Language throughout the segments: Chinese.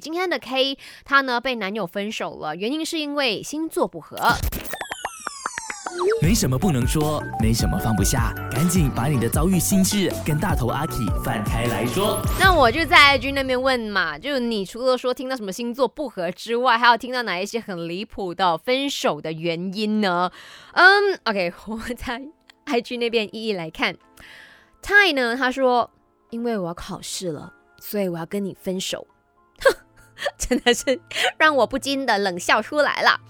今天的 K 她呢被男友分手了，原因是因为星座不合。没什么不能说，没什么放不下，赶紧把你的遭遇心事跟大头阿 K 放开来说。那我就在 IG 那边问嘛，就你除了说听到什么星座不合之外，还有听到哪一些很离谱的分手的原因呢？嗯，OK，我在 IG 那边一一来看。Ty 呢，他说因为我要考试了，所以我要跟你分手。真的是让我不禁的冷笑出来了。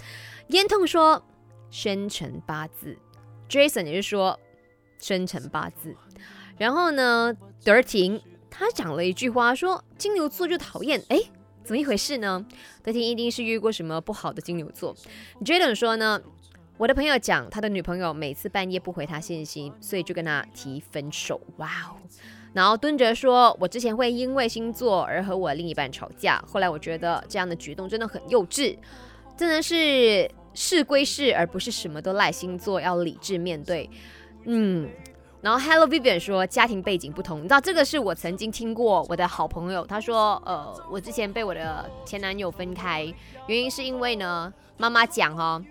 烟痛说。生辰八字，Jason 也是说生辰八字，然后呢，德廷他讲了一句话，说金牛座就讨厌，哎，怎么一回事呢？德廷一定是遇过什么不好的金牛座。Jaden 说呢，我的朋友讲他的女朋友每次半夜不回他信息，所以就跟他提分手。哇哦，然后敦哲说，我之前会因为星座而和我另一半吵架，后来我觉得这样的举动真的很幼稚，真的是。事归事，而不是什么都赖星座，要理智面对。嗯，然后 Hello Vivian 说家庭背景不同，你知道这个是我曾经听过我的好朋友，他说，呃，我之前被我的前男友分开，原因是因为呢，妈妈讲哦。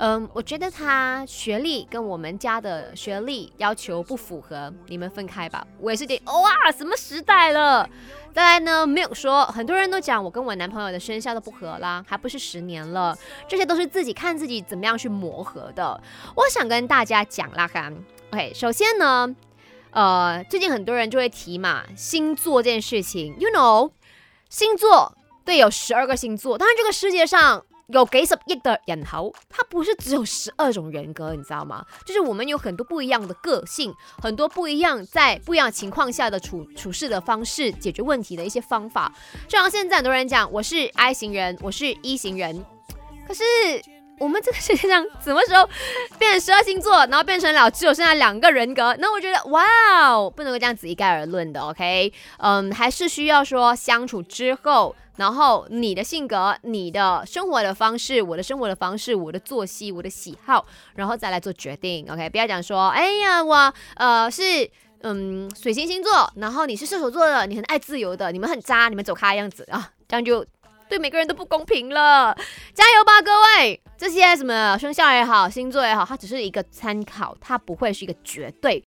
嗯，我觉得他学历跟我们家的学历要求不符合，你们分开吧。我也是点哇，什么时代了？再来呢，没有说，很多人都讲我跟我男朋友的生肖都不合啦，还不是十年了，这些都是自己看自己怎么样去磨合的。我想跟大家讲啦，哈，OK，首先呢，呃，最近很多人就会提嘛，星座这件事情，You know，星座对，有十二个星座，当然这个世界上。有几十亿的人口，它不是只有十二种人格，你知道吗？就是我们有很多不一样的个性，很多不一样在不一样情况下的处处事的方式，解决问题的一些方法。就像现在很多人讲，我是 I 型人，我是 E 型人，可是我们这个世界上什么时候变成十二星座，然后变成了只有剩下两个人格？那我觉得，哇哦，不能够这样子一概而论的，OK？嗯，还是需要说相处之后。然后你的性格、你的生活的方式、我的生活的方式、我的作息、我的喜好，然后再来做决定。OK，不要讲说，哎呀，我呃是嗯水星星座，然后你是射手座的，你很爱自由的，你们很渣，你们走开样子啊，这样就对每个人都不公平了。加油吧，各位！这些什么生肖也好，星座也好，它只是一个参考，它不会是一个绝对。